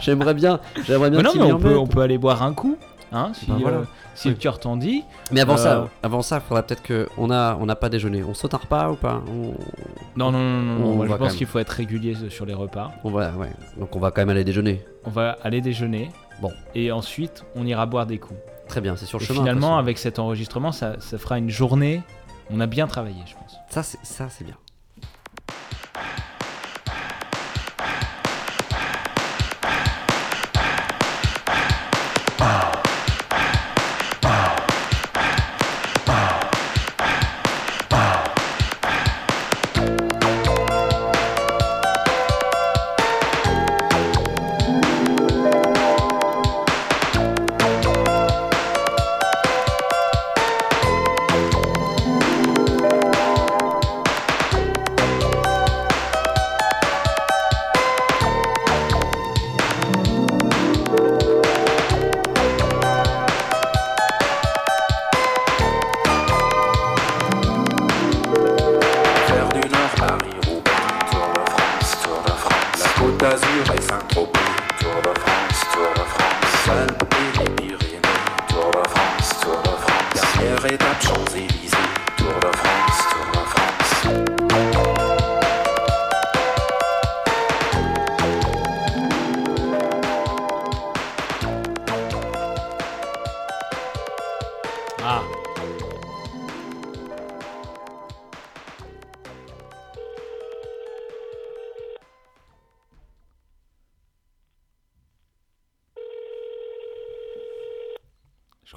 S1: j'aimerais bien, j'aimerais bien.
S2: Mais non, mais peut, on peut aller boire un coup. Hein, si
S1: Bah voilà.
S2: euh, si le cœur t'en dit.
S1: Mais avant
S2: Euh,
S1: ça, avant ça, faudrait peut-être que on a, on n'a pas déjeuné. On saute un repas ou pas? On-
S2: Non, non, non, non,
S1: on
S2: moi, je
S1: va
S2: pense qu'il faut être régulier sur les repas.
S1: On va, ouais. Donc on va quand même aller déjeuner.
S2: On va aller déjeuner.
S1: Bon.
S2: Et ensuite, on ira boire des coups.
S1: Très bien, c'est sur le
S2: Et
S1: chemin.
S2: Finalement, avec cet enregistrement, ça, ça fera une journée. On a bien travaillé, je pense.
S1: Ça, c'est ça, c'est bien.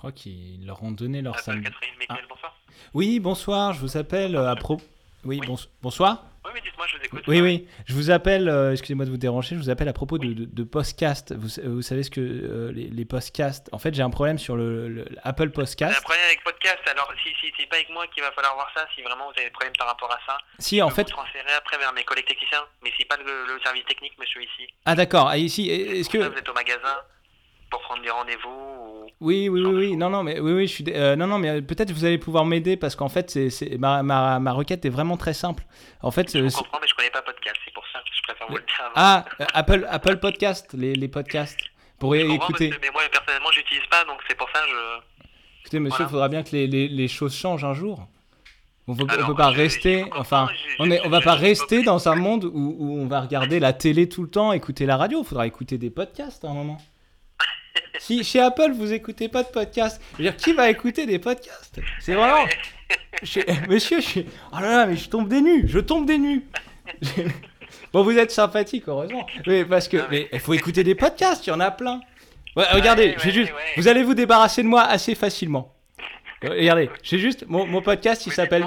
S2: Crois qu'ils leur ont donné leur
S18: Mickaël, bonsoir.
S2: Oui, bonsoir, je vous appelle euh, à propos. Oui, bons- bonsoir.
S18: Oui, mais dites-moi, je vous écoute.
S2: Oui, oui, je vous appelle, euh, excusez-moi de vous déranger, je vous appelle à propos de, de, de podcast. Vous, sa- vous savez ce que euh, les, les podcasts. En fait, j'ai un problème sur le, le- Apple
S18: J'ai un
S2: Podcast.
S18: problème avec podcast, alors si, si c'est pas avec moi qu'il va falloir voir ça, si vraiment vous avez des problèmes par rapport à ça.
S2: Si,
S18: je
S2: en
S18: peux
S2: fait-
S18: Vous transférer après vers mes collègues techniciens, mais c'est pas le, le service technique, monsieur, ici.
S2: Ah, d'accord. Ah, ici, est-ce que.
S18: Vous êtes au magasin pour prendre des rendez-vous ou.
S2: Oui, oui, oui, oui. Non, non, mais oui, oui, je suis. euh, non, non, mais euh, peut-être vous allez pouvoir m'aider parce qu'en fait, c'est, ma, ma, ma requête est vraiment très simple. En fait, euh,
S18: Je
S2: c'est-
S18: comprends, mais je connais pas podcast, c'est pour ça que je préfère vous le dire avant.
S2: ah, euh, Apple, Apple Podcast, les, les podcasts. Pour
S18: Je
S2: écouter.
S18: monsieur, mais moi, personnellement, j'utilise pas, donc c'est pour ça que je.
S2: Écoutez, monsieur, il
S18: Voilà.
S2: faudra bien que les, les, les choses changent un jour. On
S18: Alors,
S2: peut pas rester, enfin, on est, on va pas rester dans un monde où, où on va regarder la télé tout le temps, écouter la radio. Il faudra écouter des podcasts à un moment. Si chez Apple vous écoutez pas de podcasts, je veux dire, qui va écouter des podcasts? C'est vraiment, Je- monsieur, je suis, oh là là, mais je tombe des nues, je tombe des nues. bon, vous êtes sympathique, heureusement, mais parce que, mais il faut écouter des podcasts, il y en a plein. Ouais, regardez, j'ai juste, vous allez vous débarrasser de moi assez facilement. Regardez, j'ai juste mon, mon podcast, il s'appelle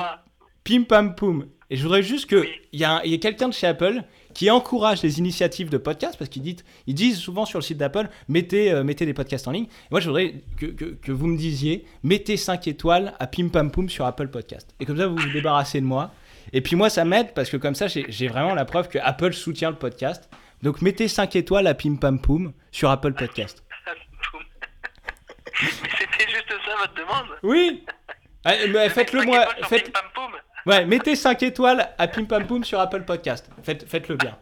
S2: Pim Pam Poum. Et je voudrais juste qu'il y, a un- il y ait quelqu'un de chez Apple qui encourage les initiatives de podcast, parce qu'ils disent, ils disent souvent sur le site d'Apple, mettez, euh, mettez des podcasts en ligne. Et moi, je voudrais que, que- que vous me disiez, mettez 5 étoiles à Pim Pam Poum sur Apple Podcast. Et comme ça, vous vous débarrassez de moi. Et puis moi, ça m'aide, parce que comme ça, j'ai vraiment la preuve que Apple soutient le podcast. Donc mettez 5 étoiles à Pim Pam Poum sur Apple Podcast.
S18: Mais c'était juste ça votre demande
S2: Oui Ah, Faites-le moi. Faites... Ouais, mettez 5 étoiles à Pim Pam Poum sur Apple Podcast. Faites, faites-le bien.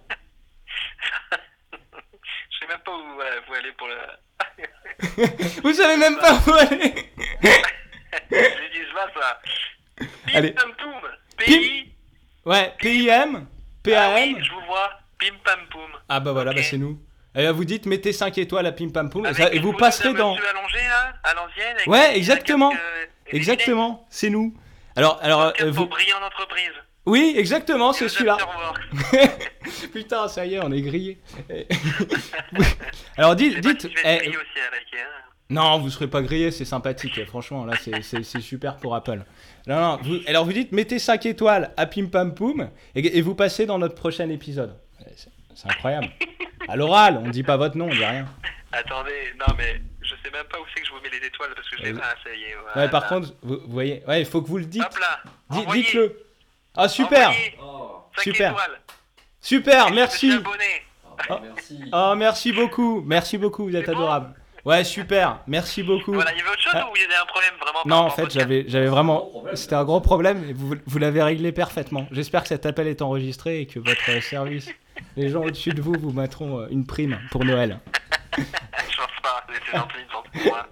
S18: Je sais même pas où voilà, vous allez pour le.
S2: Vous savez même pas où aller
S18: Je dis pas ça. Pim
S2: Allez.
S18: Pam Poum. Pays.
S2: Ouais, PIM, PAM.
S18: Ah oui, je vous vois. Pim Pam Poum.
S2: Ah bah voilà, bah c'est nous. Et là, vous dites mettez 5 étoiles à Pim Pam Poum et, ça- et vous passerez dans.
S18: allongé là, à l'ancienne.
S2: Ouais, exactement.
S18: euh,
S2: Exactement, c'est nous. Alors, alors, euh, vous...
S18: Briller en entreprise.
S2: Oui, exactement, c'est celui-là. Putain, ça y est, on est grillé. Alors dites, dites. Eh,
S18: aussi avec. Hein.
S2: Non, vous serez pas grillé, c'est sympathique. Franchement, là, c'est- super pour Apple. Non, non, vous- alors vous dites mettez 5 étoiles à Pim Pam Poum et, et vous passez dans notre prochain épisode. C'est- C'est incroyable. À l'oral, on dit pas votre nom, on dit rien.
S18: Attendez, non mais je sais même pas où c'est que je vous mets les étoiles parce que je
S2: Euh,
S18: pas. Ça y est.
S2: Ouais, par contre, vous, vous voyez, ouais, il faut que vous le dites.
S18: Hop là. Envoyez.
S2: Dites-le. Ah, super.
S18: Cinq
S2: Super.
S18: étoiles.
S2: Super, merci. Oh, oh, merci beaucoup. Merci beaucoup, vous êtes adorable. Ouais, super. Merci beaucoup.
S18: Voilà, il y avait autre chose
S2: Ah.
S18: ou il y avait un problème vraiment
S2: Non, en fait, j'avais vraiment. C'était un gros problème et vous, vous l'avez réglé parfaitement. J'espère que cet appel est enregistré et que votre service, les gens au-dessus de vous, vous mettront euh, une prime pour Noël.
S18: Je pense pas, c'est gentil, ils sont pour moi.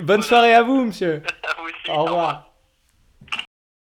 S2: Bonne soirée à vous, monsieur.
S18: À vous aussi,
S2: Au revoir.